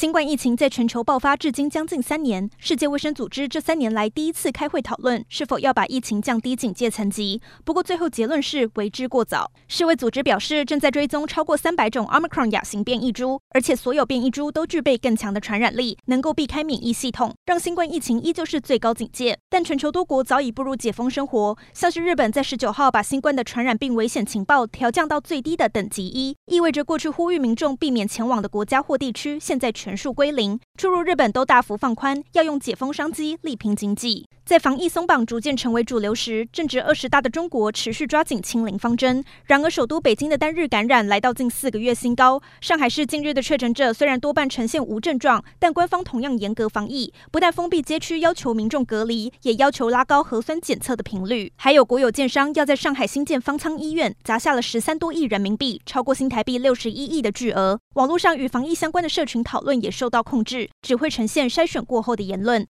新冠疫情在全球爆发至今将近三年，世界卫生组织这三年来第一次开会讨论是否要把疫情降低警戒层级。不过最后结论是为之过早。世卫组织表示，正在追踪超过三百种 Omicron 亚型变异株，而且所有变异株都具备更强的传染力，能够避开免疫系统，让新冠疫情依旧是最高警戒。但全球多国早已步入解封生活，像是日本在十九号把新冠的传染病危险情报调降到最低的等级一，意味着过去呼吁民众避免前往的国家或地区，现在全全数归零，出入日本都大幅放宽，要用解封商机力拼经济。在防疫松绑逐渐成为主流时，正值二十大的中国持续抓紧清零方针。然而，首都北京的单日感染来到近四个月新高。上海市近日的确诊者虽然多半呈现无症状，但官方同样严格防疫，不但封闭街区要求民众隔离，也要求拉高核酸检测的频率。还有国有建商要在上海新建方舱医院，砸下了十三多亿人民币，超过新台币六十一亿的巨额。网络上与防疫相关的社群讨论也受到控制，只会呈现筛选过后的言论。